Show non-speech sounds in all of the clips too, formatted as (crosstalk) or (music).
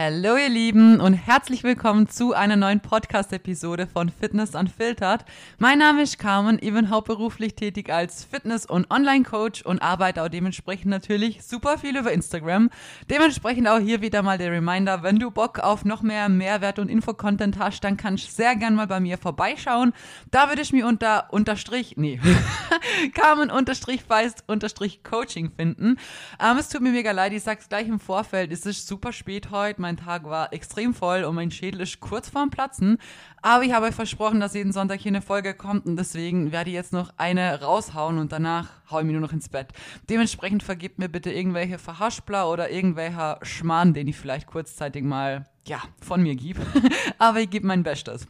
Hallo ihr Lieben und herzlich willkommen zu einer neuen Podcast-Episode von Fitness Unfiltered. Mein Name ist Carmen, ich bin hauptberuflich tätig als Fitness- und Online-Coach und arbeite auch dementsprechend natürlich super viel über Instagram. Dementsprechend auch hier wieder mal der Reminder, wenn du Bock auf noch mehr Mehrwert und Info-Content hast, dann kannst du sehr gern mal bei mir vorbeischauen. Da würde ich mir unter unterstrich, nee, (laughs) Carmen unterstrich feist unterstrich Coaching finden. Ähm, es tut mir mega leid, ich sag's gleich im Vorfeld, es ist super spät heute, mein Tag war extrem voll und mein Schädel ist kurz vorm Platzen. Aber ich habe euch versprochen, dass jeden Sonntag hier eine Folge kommt und deswegen werde ich jetzt noch eine raushauen und danach haue ich mich nur noch ins Bett. Dementsprechend vergebt mir bitte irgendwelche Verhaspler oder irgendwelcher Schmarrn, den ich vielleicht kurzzeitig mal, ja, von mir gebe. (laughs) Aber ich gebe mein Bestes.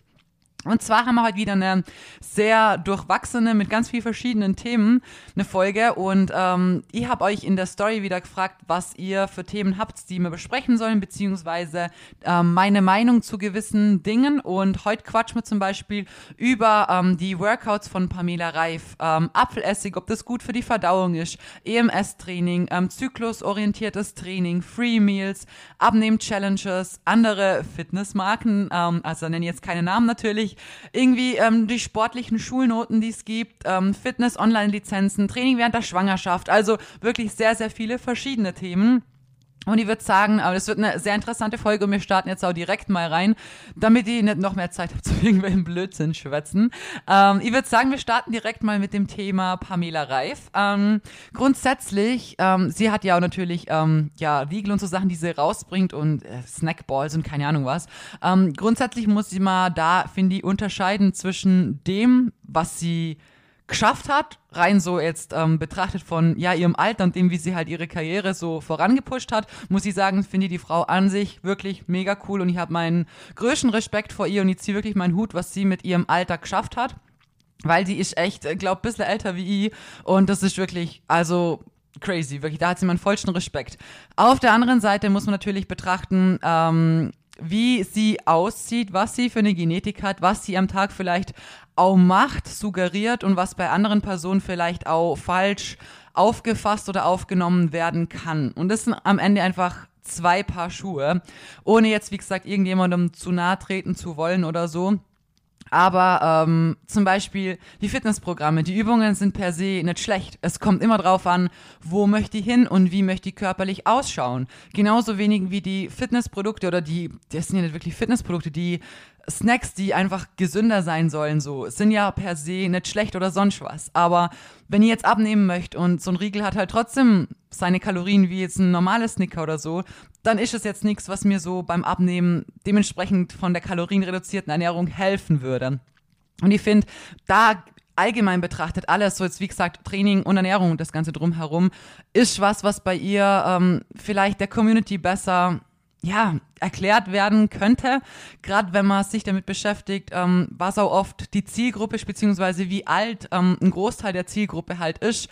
Und zwar haben wir heute wieder eine sehr durchwachsene, mit ganz vielen verschiedenen Themen eine Folge. Und ähm, ich habe euch in der Story wieder gefragt, was ihr für Themen habt, die wir besprechen sollen, beziehungsweise ähm, meine Meinung zu gewissen Dingen. Und heute quatschen wir zum Beispiel über ähm, die Workouts von Pamela Reif. Ähm, Apfelessig, ob das gut für die Verdauung ist, EMS-Training, ähm, zyklusorientiertes Training, Free Meals, Abnehm-Challenges, andere Fitnessmarken, ähm, also nenne jetzt keine Namen natürlich irgendwie ähm, die sportlichen Schulnoten, die es gibt, ähm, Fitness-Online-Lizenzen, Training während der Schwangerschaft, also wirklich sehr, sehr viele verschiedene Themen. Und ich würde sagen, aber das wird eine sehr interessante Folge und wir starten jetzt auch direkt mal rein, damit ich nicht noch mehr Zeit habe (laughs) zu irgendwelchen Blödsinn schwätzen. Ähm, ich würde sagen, wir starten direkt mal mit dem Thema Pamela Reif. Ähm, grundsätzlich, ähm, sie hat ja auch natürlich ähm, ja, Riegel und so Sachen, die sie rausbringt und äh, Snackballs und keine Ahnung was. Ähm, grundsätzlich muss sie mal da, finde ich, unterscheiden zwischen dem, was sie geschafft hat, rein so jetzt ähm, betrachtet von ja ihrem Alter und dem, wie sie halt ihre Karriere so vorangepusht hat, muss ich sagen, finde ich die Frau an sich wirklich mega cool und ich habe meinen größten Respekt vor ihr und ich ziehe wirklich meinen Hut, was sie mit ihrem Alter geschafft hat. Weil die ist echt, äh, glaub, bisschen älter wie ich und das ist wirklich, also crazy, wirklich, da hat sie meinen vollsten Respekt. Auf der anderen Seite muss man natürlich betrachten, ähm, wie sie aussieht, was sie für eine Genetik hat, was sie am Tag vielleicht auch macht, suggeriert und was bei anderen Personen vielleicht auch falsch aufgefasst oder aufgenommen werden kann. Und das sind am Ende einfach zwei Paar Schuhe, ohne jetzt, wie gesagt, irgendjemandem zu nahe treten zu wollen oder so. Aber ähm, zum Beispiel die Fitnessprogramme, die Übungen sind per se nicht schlecht. Es kommt immer drauf an, wo möchte ich hin und wie möchte ich körperlich ausschauen. Genauso wenig wie die Fitnessprodukte oder die, das sind ja nicht wirklich Fitnessprodukte, die Snacks, die einfach gesünder sein sollen, so, sind ja per se nicht schlecht oder sonst was. Aber wenn ihr jetzt abnehmen möchtet und so ein Riegel hat halt trotzdem seine Kalorien wie jetzt ein normales Snicker oder so, dann ist es jetzt nichts, was mir so beim Abnehmen dementsprechend von der kalorienreduzierten Ernährung helfen würde. Und ich finde, da allgemein betrachtet alles, so jetzt wie gesagt Training und Ernährung und das Ganze drumherum, ist was, was bei ihr ähm, vielleicht der Community besser ja, erklärt werden könnte, gerade wenn man sich damit beschäftigt, ähm, was auch oft die Zielgruppe ist, beziehungsweise wie alt ähm, ein Großteil der Zielgruppe halt ist,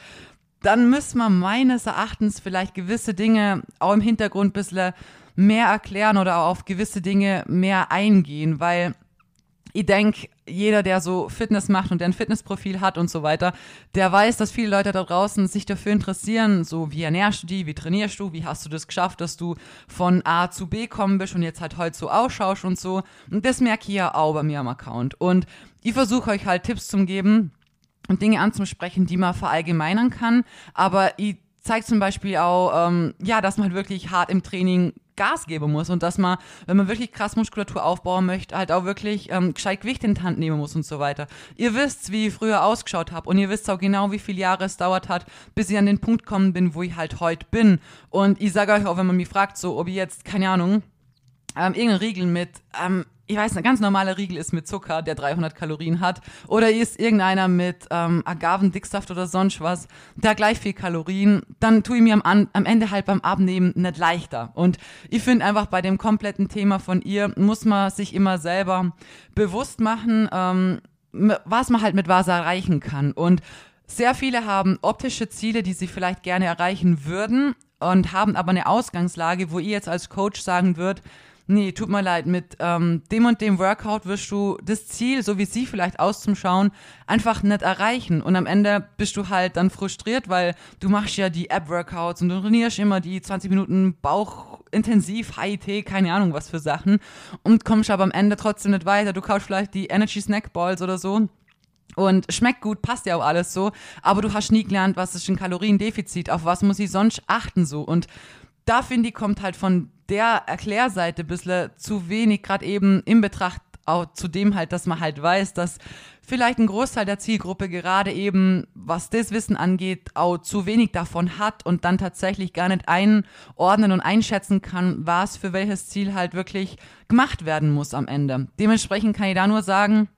dann müssen wir meines Erachtens vielleicht gewisse Dinge auch im Hintergrund ein bisschen mehr erklären oder auf gewisse Dinge mehr eingehen, weil ich denke, jeder, der so Fitness macht und der ein Fitnessprofil hat und so weiter, der weiß, dass viele Leute da draußen sich dafür interessieren, so wie ernährst du die, wie trainierst du, wie hast du das geschafft, dass du von A zu B kommen bist und jetzt halt heute so ausschaust und so. Und das merke ich ja auch bei mir am Account. Und ich versuche euch halt Tipps zu geben und Dinge anzusprechen, die man verallgemeinern kann, aber ich zeige zum Beispiel auch, ähm, ja, dass man halt wirklich hart im Training Gas geben muss und dass man, wenn man wirklich krass Muskulatur aufbauen möchte, halt auch wirklich ähm, gescheit Gewicht in die Hand nehmen muss und so weiter. Ihr wisst, wie ich früher ausgeschaut habe und ihr wisst auch genau, wie viele Jahre es dauert hat, bis ich an den Punkt gekommen bin, wo ich halt heute bin. Und ich sage euch auch, wenn man mich fragt, so, ob ich jetzt, keine Ahnung, ähm, irgendeinen Riegel mit ähm, ich weiß, ein ganz normaler Riegel ist mit Zucker, der 300 Kalorien hat. Oder ist irgendeiner mit ähm, Agavendicksaft oder sonst was, der gleich viel Kalorien. Dann tue ich mir am, am Ende halt beim Abnehmen nicht leichter. Und ich finde einfach bei dem kompletten Thema von ihr muss man sich immer selber bewusst machen, ähm, was man halt mit was erreichen kann. Und sehr viele haben optische Ziele, die sie vielleicht gerne erreichen würden und haben aber eine Ausgangslage, wo ihr jetzt als Coach sagen würdet, nee, tut mir leid, mit ähm, dem und dem Workout wirst du das Ziel, so wie sie vielleicht auszuschauen, einfach nicht erreichen. Und am Ende bist du halt dann frustriert, weil du machst ja die App-Workouts und du trainierst immer die 20 Minuten Bauch intensiv, HIT, keine Ahnung was für Sachen und kommst aber am Ende trotzdem nicht weiter. Du kaufst vielleicht die Energy Snack Balls oder so und schmeckt gut, passt ja auch alles so, aber du hast nie gelernt, was ist ein Kaloriendefizit, auf was muss ich sonst achten so. Und da finde ich, kommt halt von der Erklärseite ein bisschen zu wenig, gerade eben in Betracht auch zu dem halt, dass man halt weiß, dass vielleicht ein Großteil der Zielgruppe gerade eben, was das Wissen angeht, auch zu wenig davon hat und dann tatsächlich gar nicht einordnen und einschätzen kann, was für welches Ziel halt wirklich gemacht werden muss am Ende. Dementsprechend kann ich da nur sagen,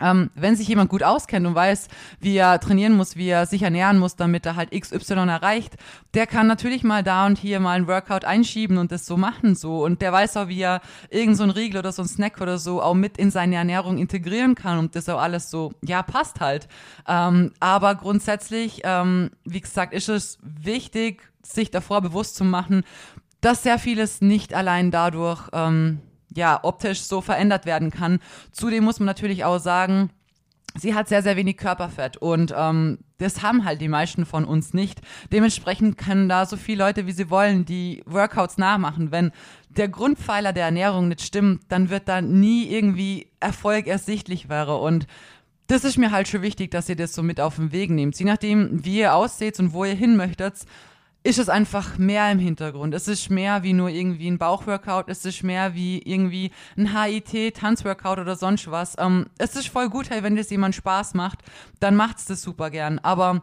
ähm, wenn sich jemand gut auskennt und weiß, wie er trainieren muss, wie er sich ernähren muss, damit er halt XY erreicht, der kann natürlich mal da und hier mal ein Workout einschieben und das so machen so. Und der weiß auch, wie er irgend so Riegel oder so ein Snack oder so auch mit in seine Ernährung integrieren kann und das auch alles so, ja, passt halt. Ähm, aber grundsätzlich, ähm, wie gesagt, ist es wichtig, sich davor bewusst zu machen, dass sehr vieles nicht allein dadurch ähm, ja, optisch so verändert werden kann. Zudem muss man natürlich auch sagen, sie hat sehr, sehr wenig Körperfett und ähm, das haben halt die meisten von uns nicht. Dementsprechend können da so viele Leute, wie sie wollen, die Workouts nachmachen. Wenn der Grundpfeiler der Ernährung nicht stimmt, dann wird da nie irgendwie Erfolg ersichtlich wäre und das ist mir halt schon wichtig, dass ihr das so mit auf den Weg nehmt. Je nachdem, wie ihr ausseht und wo ihr hin möchtet, ist es einfach mehr im Hintergrund. Es ist mehr wie nur irgendwie ein Bauchworkout, es ist mehr wie irgendwie ein HIT, Tanzworkout oder sonst was. Ähm, es ist voll gut, hey, wenn das jemand Spaß macht, dann macht's das super gern. Aber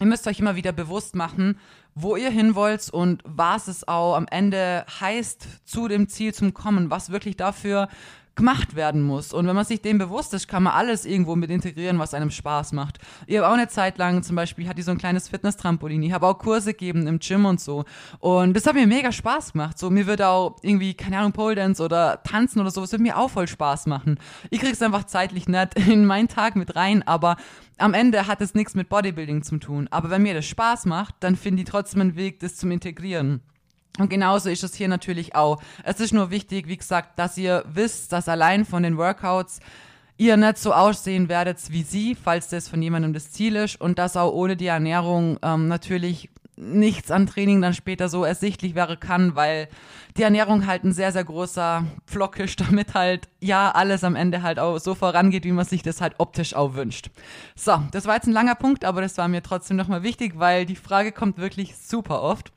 ihr müsst euch immer wieder bewusst machen, wo ihr hin wollt und was es auch am Ende heißt, zu dem Ziel zu kommen, was wirklich dafür gemacht werden muss. Und wenn man sich dem bewusst ist, kann man alles irgendwo mit integrieren, was einem Spaß macht. Ich habe auch eine Zeit lang zum Beispiel, hatte ich so ein kleines Fitness-Trampolin. Ich habe auch Kurse gegeben im Gym und so. Und das hat mir mega Spaß gemacht. So, mir würde auch irgendwie, keine Ahnung, Pole Dance oder Tanzen oder sowas, würde mir auch voll Spaß machen. Ich krieg's einfach zeitlich nicht (laughs) in meinen Tag mit rein, aber am Ende hat es nichts mit Bodybuilding zu tun. Aber wenn mir das Spaß macht, dann finde ich trotzdem einen Weg, das zum Integrieren. Und genauso ist es hier natürlich auch. Es ist nur wichtig, wie gesagt, dass ihr wisst, dass allein von den Workouts ihr nicht so aussehen werdet wie sie, falls das von jemandem das Ziel ist und dass auch ohne die Ernährung ähm, natürlich nichts an Training dann später so ersichtlich wäre kann, weil die Ernährung halt ein sehr, sehr großer Pflock ist, (laughs) damit halt ja alles am Ende halt auch so vorangeht, wie man sich das halt optisch auch wünscht. So, das war jetzt ein langer Punkt, aber das war mir trotzdem nochmal wichtig, weil die Frage kommt wirklich super oft.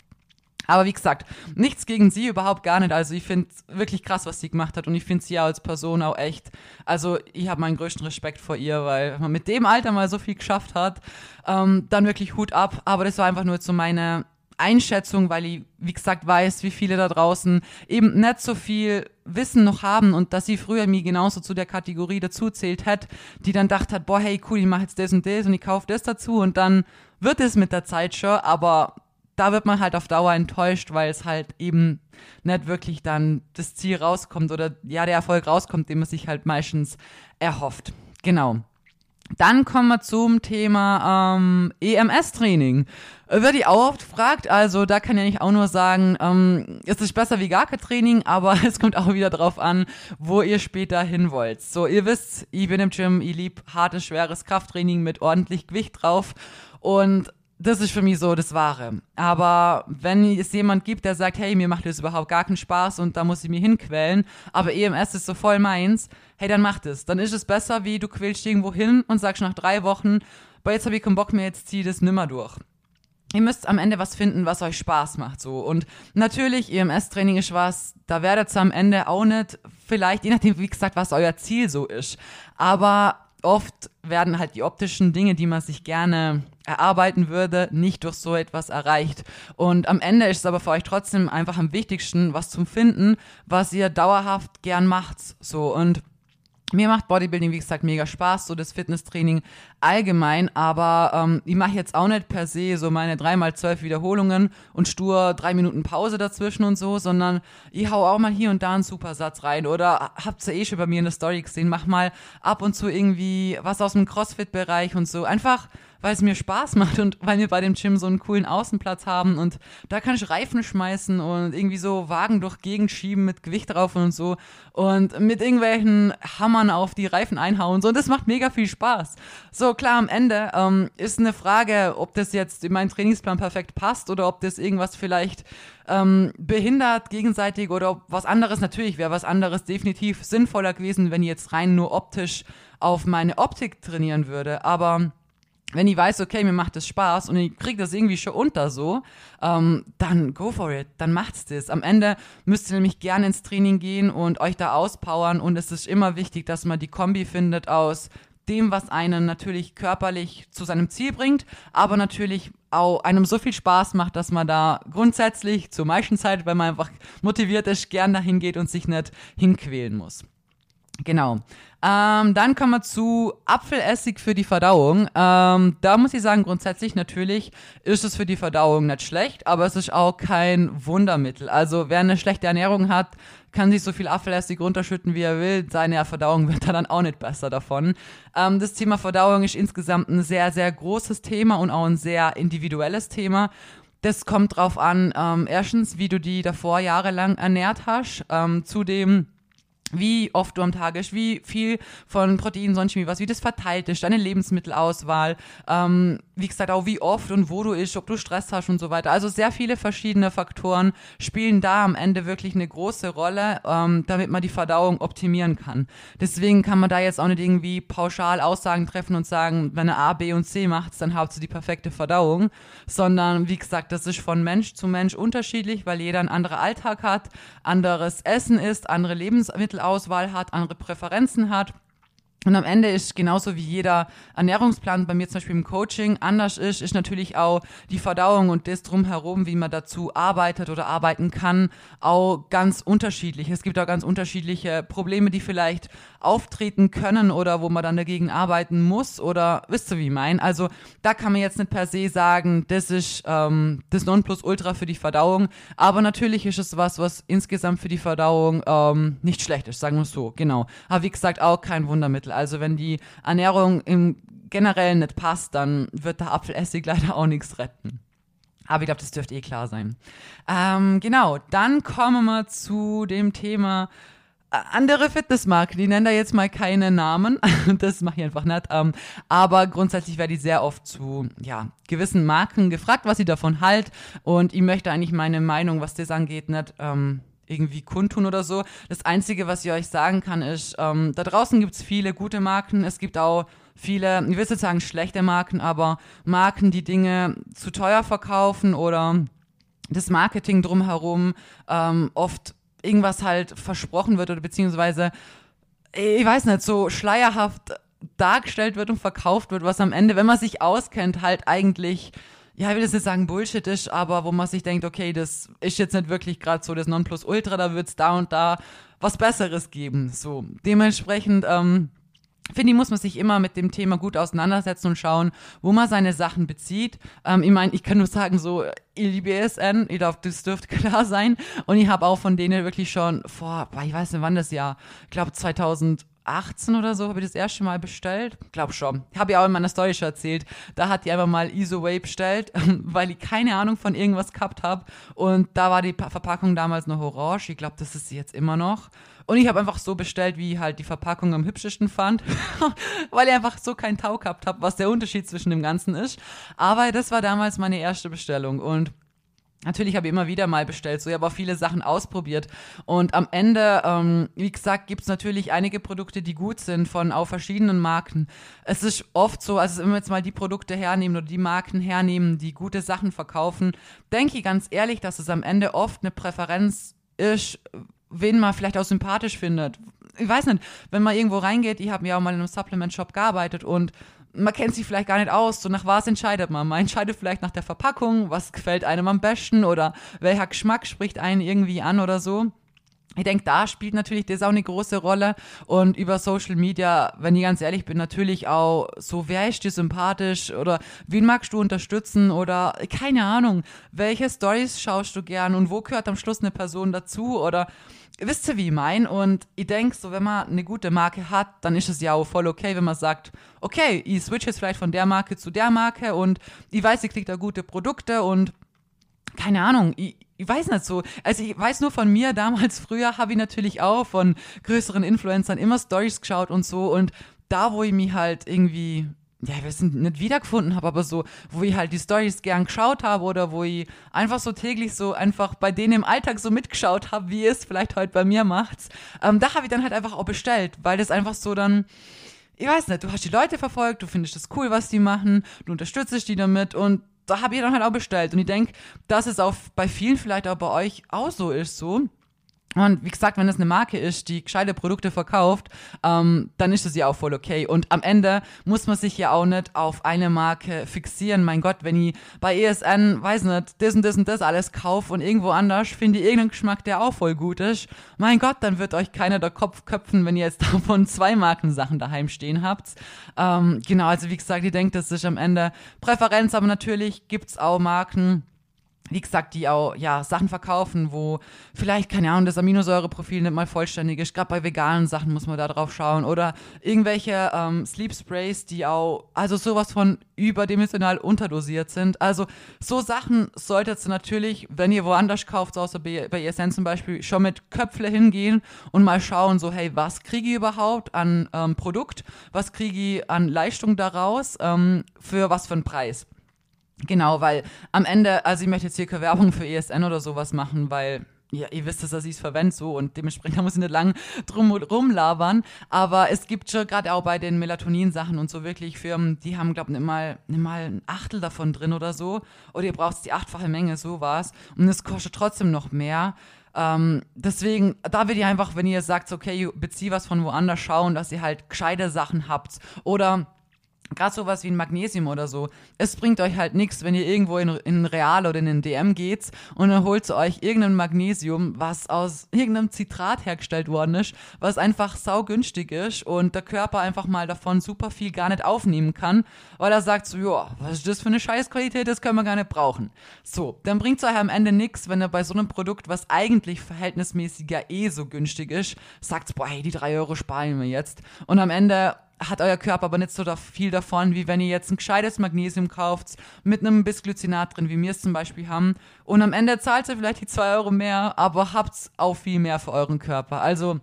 Aber wie gesagt, nichts gegen sie überhaupt gar nicht. Also ich finde wirklich krass, was sie gemacht hat und ich finde sie ja als Person auch echt. Also ich habe meinen größten Respekt vor ihr, weil man mit dem Alter mal so viel geschafft hat, ähm, dann wirklich Hut ab. Aber das war einfach nur so meine Einschätzung, weil ich, wie gesagt, weiß, wie viele da draußen eben nicht so viel Wissen noch haben und dass sie früher mir genauso zu der Kategorie dazu zählt hat, die dann dacht hat, boah, hey, cool, ich mache jetzt das und das und ich kaufe das dazu und dann wird es mit der Zeit schon, aber da wird man halt auf Dauer enttäuscht, weil es halt eben nicht wirklich dann das Ziel rauskommt oder ja, der Erfolg rauskommt, den man sich halt meistens erhofft. Genau. Dann kommen wir zum Thema ähm, EMS-Training. Wird die auch oft gefragt, also da kann ich auch nur sagen, ähm, es ist besser wie gar kein Training, aber (laughs) es kommt auch wieder drauf an, wo ihr später hin wollt. So, ihr wisst, ich bin im Gym, ich lieb hartes, schweres Krafttraining mit ordentlich Gewicht drauf und das ist für mich so das Wahre. Aber wenn es jemand gibt, der sagt, hey, mir macht das überhaupt gar keinen Spaß und da muss ich mich hinquälen, aber EMS ist so voll meins, hey, dann macht es. Dann ist es besser, wie du quälst irgendwo hin und sagst nach drei Wochen, boah, jetzt habe ich keinen Bock mehr, jetzt zieh das nimmer durch. Ihr müsst am Ende was finden, was euch Spaß macht, so. Und natürlich, EMS-Training ist was, da werdet ihr am Ende auch nicht, vielleicht, je nachdem, wie gesagt, was euer Ziel so ist. Aber oft werden halt die optischen Dinge, die man sich gerne erarbeiten würde, nicht durch so etwas erreicht. Und am Ende ist es aber für euch trotzdem einfach am wichtigsten, was zum Finden, was ihr dauerhaft gern macht. So und mir macht Bodybuilding, wie gesagt, mega Spaß, so das Fitnesstraining allgemein, aber ähm, ich mache jetzt auch nicht per se so meine dreimal zwölf Wiederholungen und stur drei Minuten Pause dazwischen und so, sondern ich hau auch mal hier und da einen Supersatz rein oder habt ihr eh schon bei mir in der Story gesehen, mach mal ab und zu irgendwie was aus dem Crossfit-Bereich und so. Einfach weil es mir Spaß macht und weil wir bei dem Gym so einen coolen Außenplatz haben und da kann ich Reifen schmeißen und irgendwie so Wagen durch Gegend schieben mit Gewicht drauf und so und mit irgendwelchen Hammern auf die Reifen einhauen und so und das macht mega viel Spaß. So, klar, am Ende ähm, ist eine Frage, ob das jetzt in meinen Trainingsplan perfekt passt oder ob das irgendwas vielleicht ähm, behindert gegenseitig oder ob was anderes, natürlich wäre was anderes definitiv sinnvoller gewesen, wenn ich jetzt rein nur optisch auf meine Optik trainieren würde. Aber wenn ich weiß, okay, mir macht das Spaß und ich kriege das irgendwie schon unter so, ähm, dann go for it, dann macht's das. Am Ende müsst ihr nämlich gerne ins Training gehen und euch da auspowern und es ist immer wichtig, dass man die Kombi findet aus dem, was einen natürlich körperlich zu seinem Ziel bringt, aber natürlich auch einem so viel Spaß macht, dass man da grundsätzlich zur meisten Zeit, wenn man einfach motiviert ist, gern dahin geht und sich nicht hinquälen muss. Genau. Ähm, dann kommen wir zu Apfelessig für die Verdauung. Ähm, da muss ich sagen, grundsätzlich natürlich ist es für die Verdauung nicht schlecht, aber es ist auch kein Wundermittel. Also wer eine schlechte Ernährung hat, kann sich so viel Apfelessig runterschütten, wie er will. Seine Verdauung (laughs) wird dann auch nicht besser davon. Ähm, das Thema Verdauung ist insgesamt ein sehr, sehr großes Thema und auch ein sehr individuelles Thema. Das kommt drauf an, ähm, erstens, wie du die davor jahrelang ernährt hast. Ähm, zudem wie oft du am Tag isst, wie viel von Protein, sonst wie was, wie das verteilt ist, deine Lebensmittelauswahl, ähm, wie gesagt auch wie oft und wo du isst, ob du Stress hast und so weiter. Also sehr viele verschiedene Faktoren spielen da am Ende wirklich eine große Rolle, ähm, damit man die Verdauung optimieren kann. Deswegen kann man da jetzt auch nicht irgendwie pauschal Aussagen treffen und sagen, wenn er A, B und C macht, dann habt ihr die perfekte Verdauung, sondern wie gesagt, das ist von Mensch zu Mensch unterschiedlich, weil jeder einen anderen Alltag hat, anderes Essen isst, andere Lebensmittel Auswahl hat, andere Präferenzen hat. Und am Ende ist genauso wie jeder Ernährungsplan bei mir zum Beispiel im Coaching anders ist, ist natürlich auch die Verdauung und das drumherum, wie man dazu arbeitet oder arbeiten kann, auch ganz unterschiedlich. Es gibt auch ganz unterschiedliche Probleme, die vielleicht auftreten können oder wo man dann dagegen arbeiten muss oder wisst ihr, wie ich meine? Also da kann man jetzt nicht per se sagen, das ist ähm, das Nonplusultra für die Verdauung, aber natürlich ist es was, was insgesamt für die Verdauung ähm, nicht schlecht ist, sagen wir es so, genau. Aber wie gesagt, auch kein Wundermittel. Also wenn die Ernährung im generell nicht passt, dann wird der Apfelessig (laughs) leider auch nichts retten. Aber ich glaube, das dürfte eh klar sein. Ähm, genau, dann kommen wir zu dem Thema äh, andere Fitnessmarken, die nennen da jetzt mal keine Namen, (laughs) das mache ich einfach nicht, ähm, aber grundsätzlich werde ich sehr oft zu ja, gewissen Marken gefragt, was sie davon halt und ich möchte eigentlich meine Meinung, was das angeht, nicht ähm, irgendwie kundtun oder so. Das Einzige, was ich euch sagen kann, ist, ähm, da draußen gibt es viele gute Marken. Es gibt auch viele, ich will jetzt sagen schlechte Marken, aber Marken, die Dinge zu teuer verkaufen oder das Marketing drumherum ähm, oft irgendwas halt versprochen wird oder beziehungsweise, ich weiß nicht, so schleierhaft dargestellt wird und verkauft wird, was am Ende, wenn man sich auskennt, halt eigentlich ja, ich will jetzt nicht sagen Bullshit ist, aber wo man sich denkt, okay, das ist jetzt nicht wirklich gerade so das Nonplusultra, da wird es da und da was Besseres geben. So, dementsprechend, ähm, finde ich, muss man sich immer mit dem Thema gut auseinandersetzen und schauen, wo man seine Sachen bezieht. Ähm, ich meine, ich kann nur sagen, so, ich liebe ESN, ich glaube, das dürfte (laughs) klar sein. Und ich habe auch von denen wirklich schon vor, ich weiß nicht wann das Jahr, ich glaube 2000 18 oder so habe ich das erste Mal bestellt. Glaub schon. Habe ich auch in meiner Story schon erzählt. Da hat die einfach mal Isoway bestellt, (laughs) weil ich keine Ahnung von irgendwas gehabt habe. Und da war die Verpackung damals noch orange. Ich glaube, das ist sie jetzt immer noch. Und ich habe einfach so bestellt, wie halt die Verpackung am hübschesten fand, (laughs) weil ich einfach so keinen Tau gehabt habe, was der Unterschied zwischen dem Ganzen ist. Aber das war damals meine erste Bestellung und Natürlich habe ich immer wieder mal bestellt, so ich habe auch viele Sachen ausprobiert. Und am Ende, ähm, wie gesagt, gibt es natürlich einige Produkte, die gut sind von auch verschiedenen Marken. Es ist oft so, also wenn wir jetzt mal die Produkte hernehmen oder die Marken hernehmen, die gute Sachen verkaufen, denke ich ganz ehrlich, dass es am Ende oft eine Präferenz ist, wen man vielleicht auch sympathisch findet. Ich weiß nicht, wenn man irgendwo reingeht, ich habe ja auch mal in einem Supplement-Shop gearbeitet und man kennt sich vielleicht gar nicht aus, so nach was entscheidet man? Man entscheidet vielleicht nach der Verpackung, was gefällt einem am besten oder welcher Geschmack spricht einen irgendwie an oder so. Ich denke, da spielt natürlich das auch eine große Rolle. Und über Social Media, wenn ich ganz ehrlich bin, natürlich auch so, wer ist dir sympathisch oder wen magst du unterstützen oder keine Ahnung, welche Stories schaust du gern und wo gehört am Schluss eine Person dazu oder wisst ihr, wie ich mein? Und ich denke, so, wenn man eine gute Marke hat, dann ist es ja auch voll okay, wenn man sagt, okay, ich switch jetzt vielleicht von der Marke zu der Marke und ich weiß, ich kriege da gute Produkte und keine Ahnung, ich, ich weiß nicht so. Also ich weiß nur von mir, damals früher habe ich natürlich auch von größeren Influencern immer Stories geschaut und so. Und da, wo ich mich halt irgendwie, ja, wir sind nicht wiedergefunden habe, aber so, wo ich halt die Stories gern geschaut habe oder wo ich einfach so täglich so einfach bei denen im Alltag so mitgeschaut habe, wie es vielleicht heute bei mir macht, ähm, da habe ich dann halt einfach auch bestellt, weil das einfach so dann, ich weiß nicht, du hast die Leute verfolgt, du findest es cool, was die machen, du unterstützt die damit und da habe ich dann halt auch bestellt. Und ich denke, dass es auch bei vielen vielleicht auch bei euch auch so ist, so. Und wie gesagt, wenn es eine Marke ist, die gescheite Produkte verkauft, ähm, dann ist das ja auch voll okay. Und am Ende muss man sich ja auch nicht auf eine Marke fixieren. Mein Gott, wenn ich bei ESN, weiß nicht, das und das und das alles kaufe und irgendwo anders finde ich irgendeinen Geschmack, der auch voll gut ist, mein Gott, dann wird euch keiner der Kopf köpfen, wenn ihr jetzt (laughs) davon zwei Markensachen daheim stehen habt. Ähm, genau, also wie gesagt, ich denke, das ist am Ende Präferenz, aber natürlich gibt's auch Marken, wie gesagt, die auch ja, Sachen verkaufen, wo vielleicht, keine Ahnung, das Aminosäureprofil nicht mal vollständig ist. Gerade bei veganen Sachen muss man da drauf schauen. Oder irgendwelche ähm, Sleep Sprays, die auch, also sowas von überdimensional unterdosiert sind. Also so Sachen solltet ihr natürlich, wenn ihr woanders kauft, außer bei, bei ESN zum Beispiel, schon mit Köpfle hingehen und mal schauen, so, hey, was kriege ich überhaupt an ähm, Produkt? Was kriege ich an Leistung daraus? Ähm, für was für einen Preis? Genau, weil am Ende, also ich möchte jetzt hier keine Werbung für ESN oder sowas machen, weil ja, ihr wisst, dass ich es verwende so und dementsprechend muss ich nicht lang drum rumlabern. Aber es gibt schon gerade auch bei den Melatonin-Sachen und so wirklich Firmen, die haben, glaube ich, nicht mal, nicht mal ein Achtel davon drin oder so. Oder ihr braucht die achtfache Menge, sowas. Und es kostet trotzdem noch mehr. Ähm, deswegen, da wird ihr einfach, wenn ihr sagt, okay, bezieh was von woanders, schauen, dass ihr halt gescheite Sachen habt. Oder gerade sowas wie ein Magnesium oder so, es bringt euch halt nichts, wenn ihr irgendwo in, in Real oder in den DM geht und dann holt ihr euch irgendein Magnesium, was aus irgendeinem Zitrat hergestellt worden ist, was einfach saugünstig ist und der Körper einfach mal davon super viel gar nicht aufnehmen kann, weil er sagt so, ja, was ist das für eine Scheißqualität, das können wir gar nicht brauchen. So, dann bringt es euch am Ende nichts, wenn ihr bei so einem Produkt, was eigentlich verhältnismäßig ja eh so günstig ist, sagt, boah, hey, die drei Euro sparen wir jetzt. Und am Ende hat euer Körper aber nicht so viel davon, wie wenn ihr jetzt ein gescheites Magnesium kauft mit einem Bisglycinat drin, wie wir es zum Beispiel haben. Und am Ende zahlt ihr vielleicht die zwei Euro mehr, aber habt auch viel mehr für euren Körper. Also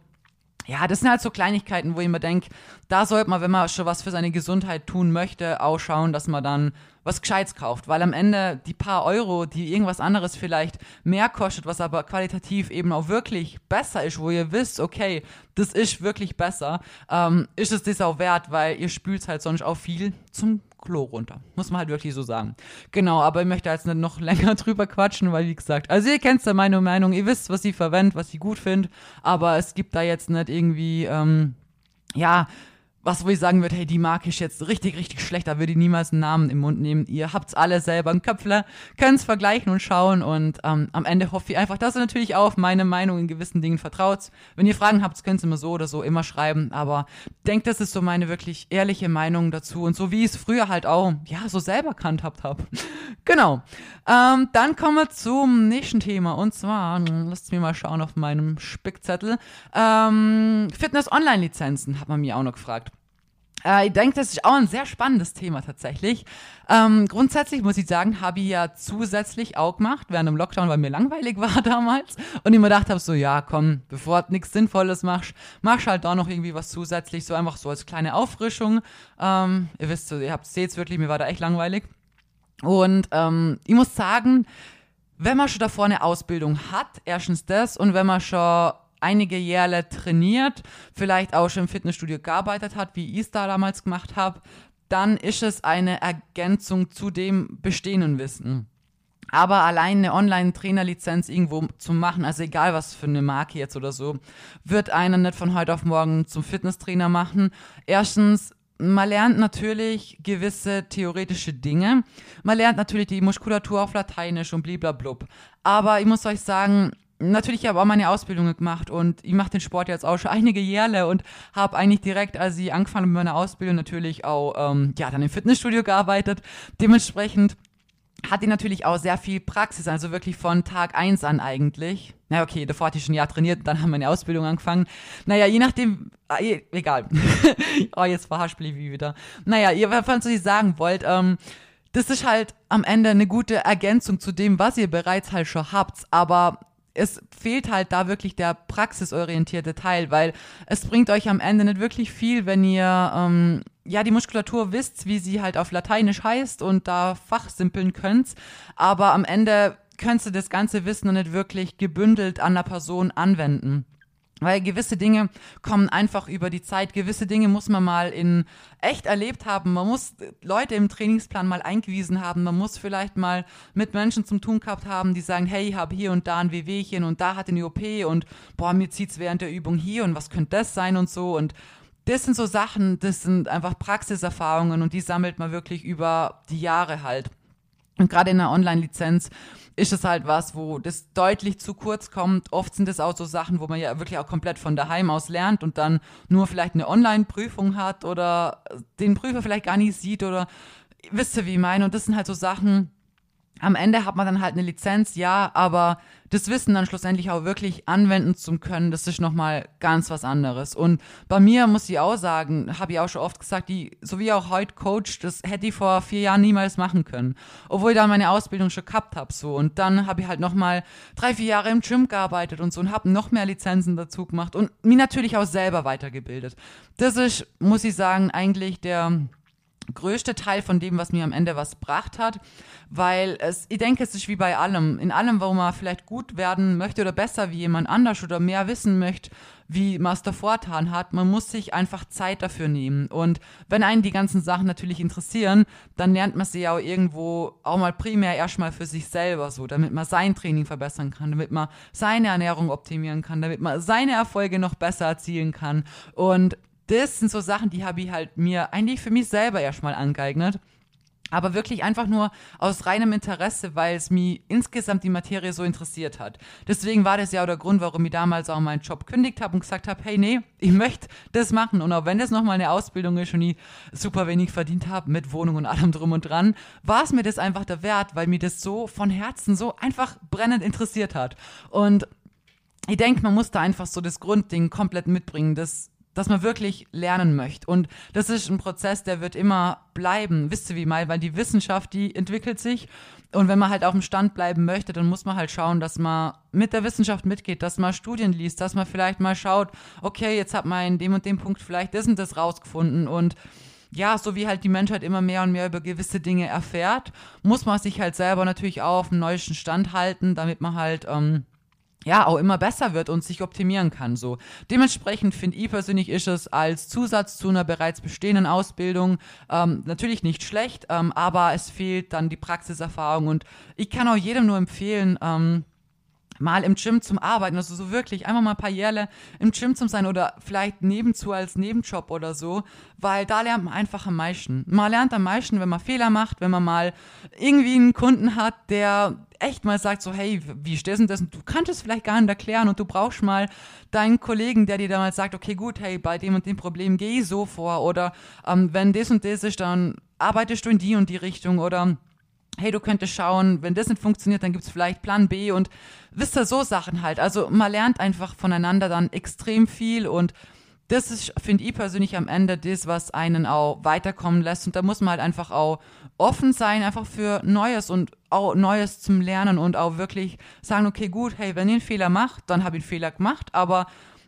ja, das sind halt so Kleinigkeiten, wo ich mir denke, da sollte man, wenn man schon was für seine Gesundheit tun möchte, auch schauen, dass man dann was Gescheites kauft. Weil am Ende die paar Euro, die irgendwas anderes vielleicht mehr kostet, was aber qualitativ eben auch wirklich besser ist, wo ihr wisst, okay, das ist wirklich besser, ähm, ist es das auch wert, weil ihr spült halt sonst auch viel zum Klo runter. Muss man halt wirklich so sagen. Genau, aber ich möchte jetzt nicht noch (laughs) länger drüber quatschen, weil wie gesagt, also ihr kennt ja meine Meinung, ihr wisst, was ich verwende, was ich gut finde, aber es gibt da jetzt nicht irgendwie, ähm, ja, was, wo ich sagen würde, hey, die Marke ist jetzt richtig, richtig schlecht, da würde ich niemals einen Namen im Mund nehmen. Ihr habt's alle selber im Köpfle, könnt's vergleichen und schauen und ähm, am Ende hoffe ich einfach, dass ihr natürlich auch auf meine Meinung in gewissen Dingen vertraut. Wenn ihr Fragen habt, könnt ihr mir so oder so immer schreiben, aber denkt, das ist so meine wirklich ehrliche Meinung dazu und so wie ich es früher halt auch, ja, so selber kannt habt hab. (laughs) genau. Ähm, dann kommen wir zum nächsten Thema und zwar, lasst mir mal schauen auf meinem Spickzettel, ähm, Fitness-Online-Lizenzen hat man mir auch noch gefragt. Äh, ich denke, das ist auch ein sehr spannendes Thema tatsächlich. Ähm, grundsätzlich muss ich sagen, habe ich ja zusätzlich auch gemacht während dem Lockdown, weil mir langweilig (laughs) war damals und ich mir gedacht habe, so ja, komm, bevor du nichts Sinnvolles machst, machst halt da noch irgendwie was zusätzlich, so einfach so als kleine Auffrischung. Ähm, ihr wisst, so, ihr habt es wirklich, mir war da echt langweilig. Und ähm, ich muss sagen, wenn man schon davor eine Ausbildung hat, erstens das und wenn man schon einige Jahre trainiert, vielleicht auch schon im Fitnessstudio gearbeitet hat, wie ich es da damals gemacht habe, dann ist es eine Ergänzung zu dem bestehenden Wissen. Aber allein eine Online-Trainerlizenz irgendwo zu machen, also egal was für eine Marke jetzt oder so, wird einer nicht von heute auf morgen zum Fitnesstrainer machen. Erstens, man lernt natürlich gewisse theoretische Dinge. Man lernt natürlich die Muskulatur auf Lateinisch und bliblablub. Aber ich muss euch sagen, natürlich habe ich auch meine Ausbildung gemacht und ich mache den Sport jetzt auch schon (laughs) einige Jahre und habe eigentlich direkt, als ich angefangen mit meiner Ausbildung, natürlich auch ähm, ja, dann im Fitnessstudio gearbeitet. Dementsprechend hatte ich natürlich auch sehr viel Praxis, also wirklich von Tag eins an eigentlich. Na okay, davor hatte ich schon ein Jahr trainiert, dann haben meine Ausbildung angefangen. Naja, je nachdem, ah, egal. (laughs) oh, jetzt verhaspel ich wieder. Naja, ihr, falls ihr sagen wollt, ähm, das ist halt am Ende eine gute Ergänzung zu dem, was ihr bereits halt schon habt, aber es fehlt halt da wirklich der praxisorientierte Teil, weil es bringt euch am Ende nicht wirklich viel, wenn ihr ähm, ja die Muskulatur wisst, wie sie halt auf Lateinisch heißt und da fachsimpeln könnt, aber am Ende könnt ihr das ganze Wissen noch nicht wirklich gebündelt an der Person anwenden. Weil gewisse Dinge kommen einfach über die Zeit. Gewisse Dinge muss man mal in echt erlebt haben. Man muss Leute im Trainingsplan mal eingewiesen haben. Man muss vielleicht mal mit Menschen zum Tun gehabt haben, die sagen, hey, ich habe hier und da ein Wehwehchen und da hat eine OP und boah, mir zieht's während der Übung hier und was könnte das sein und so. Und das sind so Sachen, das sind einfach Praxiserfahrungen und die sammelt man wirklich über die Jahre halt. Und gerade in einer Online-Lizenz ist es halt was, wo das deutlich zu kurz kommt. Oft sind es auch so Sachen, wo man ja wirklich auch komplett von daheim aus lernt und dann nur vielleicht eine Online-Prüfung hat oder den Prüfer vielleicht gar nicht sieht oder wisst ihr, wie ich meine? Und das sind halt so Sachen, am Ende hat man dann halt eine Lizenz, ja, aber das Wissen dann schlussendlich auch wirklich anwenden zu können, das ist nochmal ganz was anderes. Und bei mir muss ich auch sagen, habe ich auch schon oft gesagt, die, so wie auch heute Coach, das hätte ich vor vier Jahren niemals machen können. Obwohl ich dann meine Ausbildung schon gehabt habe, so. Und dann habe ich halt nochmal drei, vier Jahre im Gym gearbeitet und so und habe noch mehr Lizenzen dazu gemacht und mich natürlich auch selber weitergebildet. Das ist, muss ich sagen, eigentlich der, größte Teil von dem, was mir am Ende was gebracht hat, weil es, ich denke, es ist wie bei allem. In allem, wo man vielleicht gut werden möchte oder besser wie jemand anders oder mehr wissen möchte, wie man es davor getan hat, man muss sich einfach Zeit dafür nehmen. Und wenn einen die ganzen Sachen natürlich interessieren, dann lernt man sie ja auch irgendwo auch mal primär erstmal für sich selber so, damit man sein Training verbessern kann, damit man seine Ernährung optimieren kann, damit man seine Erfolge noch besser erzielen kann. Und das sind so Sachen, die habe ich halt mir eigentlich für mich selber erstmal angeeignet. Aber wirklich einfach nur aus reinem Interesse, weil es mich insgesamt die Materie so interessiert hat. Deswegen war das ja auch der Grund, warum ich damals auch meinen Job kündigt habe und gesagt habe, hey, nee, ich möchte das machen. Und auch wenn das nochmal eine Ausbildung ist und ich super wenig verdient habe mit Wohnung und allem drum und dran, war es mir das einfach der Wert, weil mir das so von Herzen so einfach brennend interessiert hat. Und ich denke, man muss da einfach so das Grundding komplett mitbringen. Das dass man wirklich lernen möchte. Und das ist ein Prozess, der wird immer bleiben, wisst ihr wie mal, weil die Wissenschaft, die entwickelt sich. Und wenn man halt auf dem Stand bleiben möchte, dann muss man halt schauen, dass man mit der Wissenschaft mitgeht, dass man Studien liest, dass man vielleicht mal schaut, okay, jetzt hat man in dem und dem Punkt vielleicht das und das rausgefunden und ja, so wie halt die Menschheit immer mehr und mehr über gewisse Dinge erfährt, muss man sich halt selber natürlich auch auf dem neuesten Stand halten, damit man halt ähm, ja, auch immer besser wird und sich optimieren kann. So. Dementsprechend finde ich persönlich ist es als Zusatz zu einer bereits bestehenden Ausbildung ähm, natürlich nicht schlecht, ähm, aber es fehlt dann die Praxiserfahrung und ich kann auch jedem nur empfehlen, ähm, mal im Gym zum Arbeiten, also so wirklich einfach mal ein paar Jahre im Gym zum sein oder vielleicht nebenzu als Nebenjob oder so, weil da lernt man einfach am meisten. Man lernt am meisten, wenn man Fehler macht, wenn man mal irgendwie einen Kunden hat, der echt mal sagt so, hey, wie du das? Und du kannst es vielleicht gar nicht erklären und du brauchst mal deinen Kollegen, der dir damals sagt, okay, gut, hey, bei dem und dem Problem geh so vor oder ähm, wenn das und das ist, dann arbeitest du in die und die Richtung oder hey, du könntest schauen, wenn das nicht funktioniert, dann gibt es vielleicht Plan B und wisst ihr, so Sachen halt. Also man lernt einfach voneinander dann extrem viel und das ist, finde ich persönlich am Ende das, was einen auch weiterkommen lässt. Und da muss man halt einfach auch offen sein, einfach für Neues und auch Neues zum Lernen und auch wirklich sagen, okay, gut, hey, wenn ihr einen Fehler macht, dann habe ich einen Fehler gemacht, aber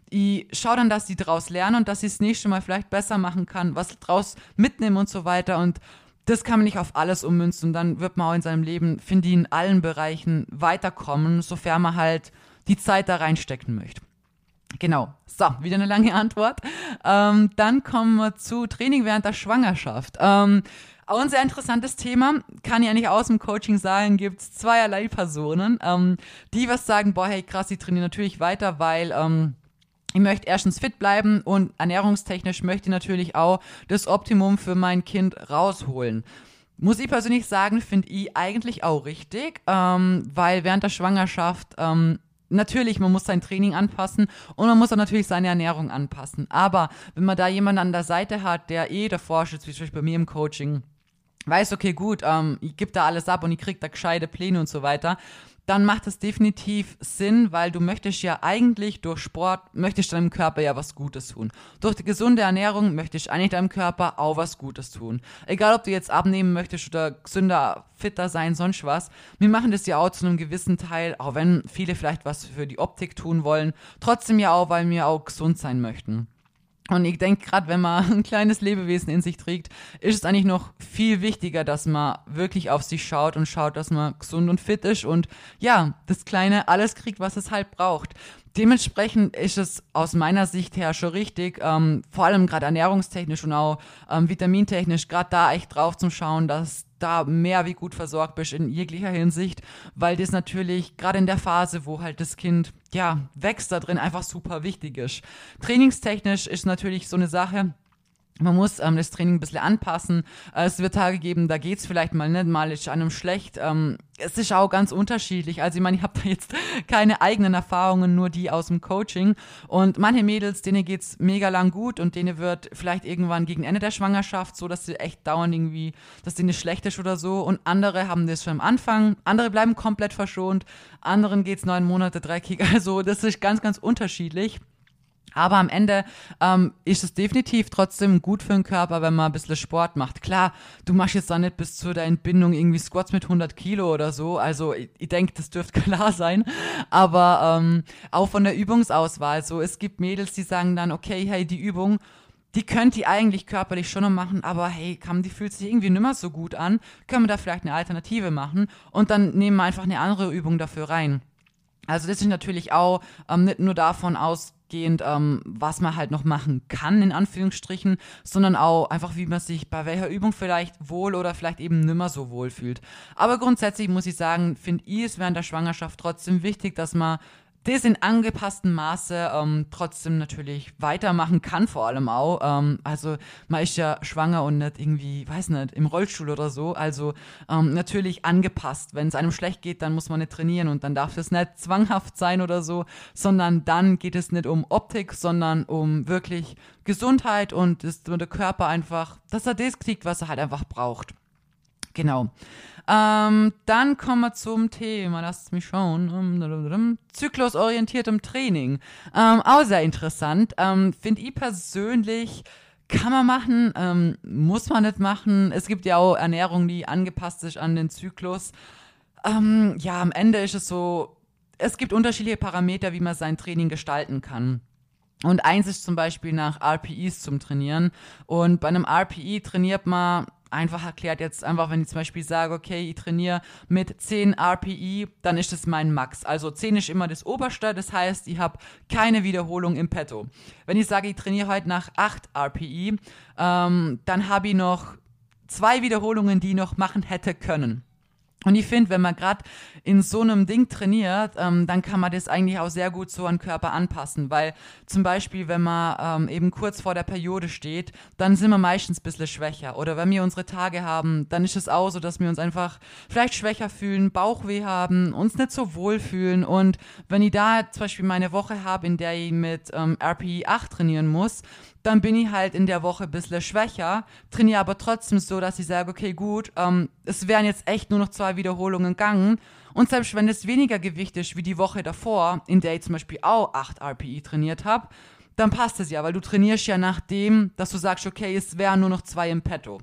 ich schaue dann, dass sie daraus lernen und dass ich das nächste Mal vielleicht besser machen kann, was draus mitnehmen und so weiter. Und das kann man nicht auf alles ummünzen. Und dann wird man auch in seinem Leben, finde ich, in allen Bereichen weiterkommen, sofern man halt die Zeit da reinstecken möchte. Genau. So, wieder eine lange Antwort. Ähm, dann kommen wir zu Training während der Schwangerschaft. Ähm, auch ein sehr interessantes Thema. Kann ja nicht aus dem Coaching sagen, gibt es zweierlei Personen, ähm, die was sagen, boah, hey krass, ich trainiere natürlich weiter, weil ähm, ich möchte erstens fit bleiben und ernährungstechnisch möchte ich natürlich auch das Optimum für mein Kind rausholen. Muss ich persönlich sagen, finde ich eigentlich auch richtig, ähm, weil während der Schwangerschaft ähm, natürlich, man muss sein Training anpassen und man muss auch natürlich seine Ernährung anpassen. Aber wenn man da jemanden an der Seite hat, der eh davor steht, wie zum Beispiel bei mir im Coaching, weiß, okay, gut, ähm, ich gebe da alles ab und ich kriege da gescheite Pläne und so weiter, dann macht es definitiv Sinn, weil du möchtest ja eigentlich durch Sport, möchtest deinem Körper ja was Gutes tun. Durch die gesunde Ernährung möchtest eigentlich deinem Körper auch was Gutes tun. Egal, ob du jetzt abnehmen möchtest oder gesünder, fitter sein, sonst was. Wir machen das ja auch zu einem gewissen Teil, auch wenn viele vielleicht was für die Optik tun wollen, trotzdem ja auch, weil wir auch gesund sein möchten. Und ich denke, gerade wenn man (laughs) ein kleines Lebewesen in sich trägt, ist es eigentlich noch viel wichtiger, dass man wirklich auf sich schaut und schaut, dass man gesund und fit ist und ja, das Kleine alles kriegt, was es halt braucht. Dementsprechend ist es aus meiner Sicht her schon richtig, ähm, vor allem gerade ernährungstechnisch und auch ähm, vitamintechnisch, gerade da echt drauf zu schauen, dass da mehr wie gut versorgt bist in jeglicher Hinsicht, weil das natürlich gerade in der Phase, wo halt das Kind ja wächst da drin, einfach super wichtig ist. Trainingstechnisch ist natürlich so eine Sache, man muss ähm, das Training ein bisschen anpassen. Äh, es wird Tage geben, da geht es vielleicht mal nicht, mal ist einem schlecht. Ähm, es ist auch ganz unterschiedlich. Also ich meine, ich habe (laughs) da jetzt keine eigenen Erfahrungen, nur die aus dem Coaching. Und manche Mädels, denen geht es mega lang gut und denen wird vielleicht irgendwann gegen Ende der Schwangerschaft so, dass sie echt dauernd irgendwie, dass denen schlecht ist oder so. Und andere haben das schon am Anfang. Andere bleiben komplett verschont. Anderen geht es neun Monate dreckig. (laughs) Also das ist ganz, ganz unterschiedlich. Aber am Ende ähm, ist es definitiv trotzdem gut für den Körper, wenn man ein bisschen Sport macht. Klar, du machst jetzt da nicht bis zu der Entbindung irgendwie Squats mit 100 Kilo oder so. Also ich, ich denke, das dürfte (laughs) klar sein. Aber ähm, auch von der Übungsauswahl. So, es gibt Mädels, die sagen dann, okay, hey, die Übung, die könnte die eigentlich körperlich schon noch machen, aber hey, kam, die fühlt sich irgendwie nicht mehr so gut an. Können wir da vielleicht eine Alternative machen? Und dann nehmen wir einfach eine andere Übung dafür rein. Also das ist natürlich auch ähm, nicht nur davon aus durchgehend, ähm, was man halt noch machen kann, in Anführungsstrichen, sondern auch einfach, wie man sich bei welcher Übung vielleicht wohl oder vielleicht eben nimmer so wohl fühlt. Aber grundsätzlich muss ich sagen, finde ich es während der Schwangerschaft trotzdem wichtig, dass man das in angepasstem Maße ähm, trotzdem natürlich weitermachen kann, vor allem auch. Ähm, also man ist ja schwanger und nicht irgendwie, weiß nicht, im Rollstuhl oder so. Also ähm, natürlich angepasst. Wenn es einem schlecht geht, dann muss man nicht trainieren und dann darf es nicht zwanghaft sein oder so, sondern dann geht es nicht um Optik, sondern um wirklich Gesundheit und dass der Körper einfach, dass er das kriegt, was er halt einfach braucht. Genau. Ähm, dann kommen wir zum Thema, lasst mich schauen. Zyklusorientiertem Training. Ähm, auch sehr interessant. Ähm, Finde ich persönlich kann man machen, ähm, muss man nicht machen. Es gibt ja auch Ernährung, die angepasst ist an den Zyklus. Ähm, ja, am Ende ist es so, es gibt unterschiedliche Parameter, wie man sein Training gestalten kann. Und eins ist zum Beispiel nach RPEs zum Trainieren. Und bei einem RPE trainiert man einfach erklärt jetzt einfach, wenn ich zum Beispiel sage, okay, ich trainiere mit 10 RPI, dann ist das mein Max. Also 10 ist immer das Oberste, das heißt, ich habe keine Wiederholung im Petto. Wenn ich sage, ich trainiere heute nach 8 RPI, ähm, dann habe ich noch zwei Wiederholungen, die ich noch machen hätte können. Und ich finde, wenn man gerade in so einem Ding trainiert, ähm, dann kann man das eigentlich auch sehr gut so an Körper anpassen, weil zum Beispiel, wenn man ähm, eben kurz vor der Periode steht, dann sind wir meistens ein bisschen schwächer. Oder wenn wir unsere Tage haben, dann ist es auch so, dass wir uns einfach vielleicht schwächer fühlen, Bauchweh haben, uns nicht so wohl fühlen. Und wenn ich da zum Beispiel meine Woche habe, in der ich mit ähm, RPE 8 trainieren muss, dann bin ich halt in der Woche ein bisschen schwächer, trainiere aber trotzdem so, dass ich sage, okay, gut, ähm, es wären jetzt echt nur noch zwei Wiederholungen gegangen. Und selbst wenn es weniger Gewicht ist wie die Woche davor, in der ich zum Beispiel auch 8 RPI trainiert habe, dann passt es ja, weil du trainierst ja nach dem, dass du sagst, okay, es wären nur noch zwei im Petto.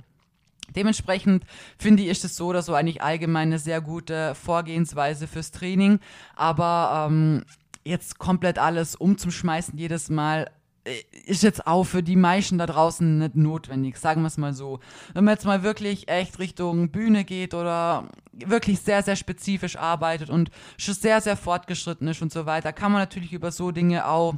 Dementsprechend finde ich, ist es so oder so eigentlich allgemein eine sehr gute Vorgehensweise fürs Training. Aber ähm, jetzt komplett alles umzuschmeißen jedes Mal ist jetzt auch für die meisten da draußen nicht notwendig, sagen wir es mal so. Wenn man jetzt mal wirklich echt Richtung Bühne geht oder wirklich sehr, sehr spezifisch arbeitet und schon sehr, sehr fortgeschritten ist und so weiter, kann man natürlich über so Dinge auch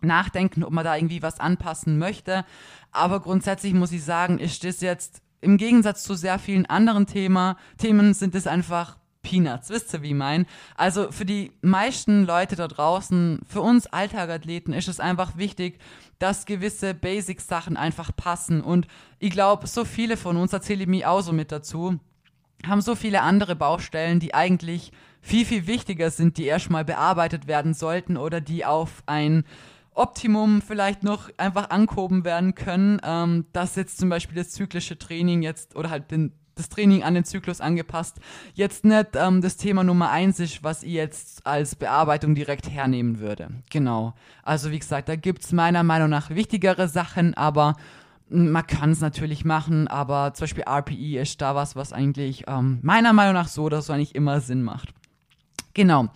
nachdenken, ob man da irgendwie was anpassen möchte. Aber grundsätzlich muss ich sagen, ist das jetzt im Gegensatz zu sehr vielen anderen Thema, Themen sind es einfach Peanuts, wisst ihr, wie ich mein? Also für die meisten Leute da draußen, für uns Alltagathleten ist es einfach wichtig, dass gewisse Basic-Sachen einfach passen. Und ich glaube, so viele von uns, erzähle ich mir auch so mit dazu, haben so viele andere Baustellen, die eigentlich viel, viel wichtiger sind, die erstmal bearbeitet werden sollten oder die auf ein Optimum vielleicht noch einfach angehoben werden können, ähm, dass jetzt zum Beispiel das zyklische Training jetzt oder halt den, das Training an den Zyklus angepasst, jetzt nicht ähm, das Thema Nummer eins ist, was ich jetzt als Bearbeitung direkt hernehmen würde. Genau. Also wie gesagt, da gibt es meiner Meinung nach wichtigere Sachen, aber man kann es natürlich machen, aber zum Beispiel RPE ist da was, was eigentlich ähm, meiner Meinung nach so oder so eigentlich immer Sinn macht. Genau.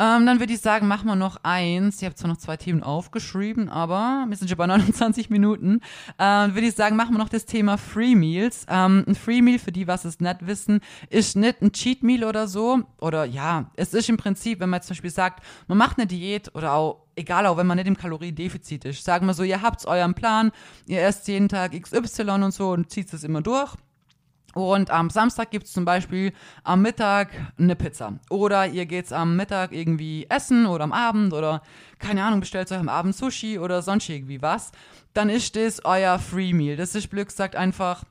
Ähm, dann würde ich sagen, machen wir noch eins. Ich habe zwar noch zwei Themen aufgeschrieben, aber wir sind schon bei (laughs) 29 Minuten. Ähm, würde ich sagen, machen wir noch das Thema Free Meals. Ähm, ein Free Meal, für die, was es nicht wissen, ist nicht ein Cheat Meal oder so. Oder ja, es ist im Prinzip, wenn man zum Beispiel sagt, man macht eine Diät oder auch egal, auch wenn man nicht im Kaloriendefizit ist. Sagen wir so, ihr habt euren Plan, ihr esst jeden Tag XY und so und zieht es immer durch. Und am Samstag gibt es zum Beispiel am Mittag eine Pizza. Oder ihr geht am Mittag irgendwie essen oder am Abend oder keine Ahnung, bestellt euch am Abend Sushi oder sonst irgendwie was. Dann ist das euer Free Meal. Das ist Glück sagt einfach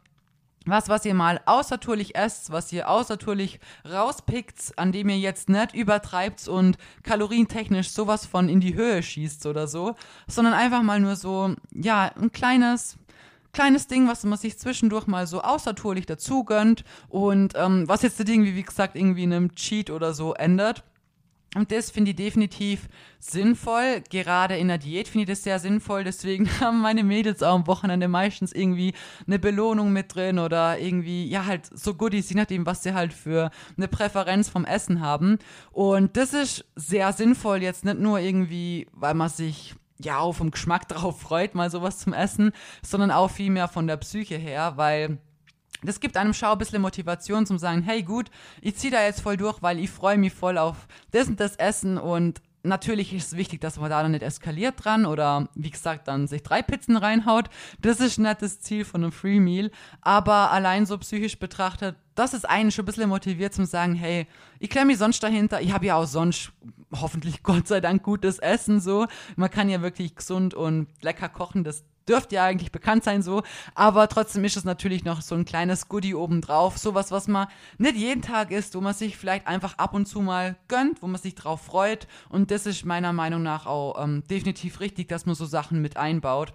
was, was ihr mal außertourlich esst, was ihr außertourlich rauspickt, an dem ihr jetzt nicht übertreibt und kalorientechnisch sowas von in die Höhe schießt oder so, sondern einfach mal nur so, ja, ein kleines kleines Ding, was man sich zwischendurch mal so außertourlich dazu gönnt und ähm, was jetzt das Ding, wie, wie gesagt, irgendwie in einem Cheat oder so ändert. Und das finde ich definitiv sinnvoll. Gerade in der Diät finde ich das sehr sinnvoll. Deswegen (laughs) haben meine Mädels auch am Wochenende meistens irgendwie eine Belohnung mit drin oder irgendwie, ja, halt so Goodies, je nachdem, was sie halt für eine Präferenz vom Essen haben. Und das ist sehr sinnvoll, jetzt nicht nur irgendwie, weil man sich ja, auch vom Geschmack (laughs) drauf freut, mal sowas zum Essen, sondern auch viel mehr von der Psyche her, weil das gibt einem Schau ein bisschen Motivation zum sagen, hey gut, ich ziehe da jetzt voll durch, weil ich freue mich voll auf das und das Essen und natürlich ist es wichtig, dass man da dann nicht eskaliert dran oder wie gesagt dann sich drei Pizzen reinhaut. Das ist nicht das Ziel von einem Free Meal, aber allein so psychisch betrachtet, das ist einen schon ein bisschen motiviert zum sagen, hey, ich klemme mich sonst dahinter, ich habe ja auch sonst hoffentlich (laughs) Gott sei Dank gutes Essen so. Man kann ja wirklich gesund und lecker kochen, das dürfte ja eigentlich bekannt sein so, aber trotzdem ist es natürlich noch so ein kleines Goodie obendrauf, sowas, was man nicht jeden Tag isst, wo man sich vielleicht einfach ab und zu mal gönnt, wo man sich drauf freut und das ist meiner Meinung nach auch ähm, definitiv richtig, dass man so Sachen mit einbaut.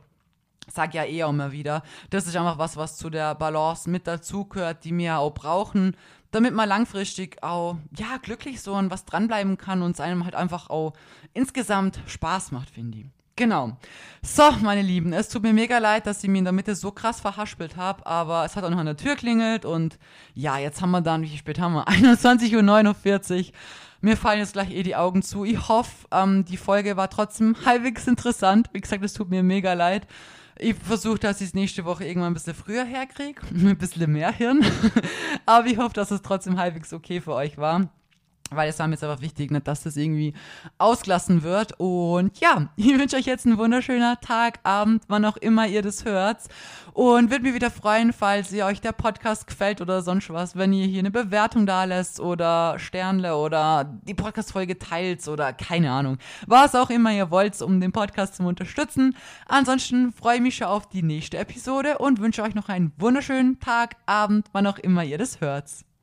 Sag ja eh auch immer wieder, das ist einfach was, was zu der Balance mit dazugehört, die wir auch brauchen, damit man langfristig auch, ja, glücklich so und was dranbleiben kann und es einem halt einfach auch insgesamt Spaß macht, finde ich. Genau. So, meine Lieben, es tut mir mega leid, dass ich mich in der Mitte so krass verhaspelt habe, aber es hat auch noch an der Tür klingelt und ja, jetzt haben wir dann, wie spät haben wir? (laughs) 21.49 Uhr. Mir fallen jetzt gleich eh die Augen zu. Ich hoffe, ähm, die Folge war trotzdem (laughs) halbwegs interessant. Wie gesagt, es tut mir mega leid. Ich versuche, dass ich es nächste Woche irgendwann ein bisschen früher herkriege, (laughs) mit ein bisschen mehr Hirn. aber ich hoffe, dass es trotzdem halbwegs okay für euch war weil es war mir jetzt einfach wichtig, nicht, dass das irgendwie ausgelassen wird. Und ja, (laughs) ich wünsche euch jetzt einen wunderschönen Tag, Abend, wann auch immer ihr das hört. Und würde mich wieder freuen, falls ihr euch der Podcast gefällt oder sonst was, wenn ihr hier eine Bewertung da lässt oder Sternle oder die Podcast-Folge teilt oder keine Ahnung. Was auch immer ihr wollt, um den Podcast zu unterstützen. Ansonsten freue ich mich schon auf die nächste Episode und wünsche euch noch einen wunderschönen Tag, Abend, wann auch immer ihr das hört.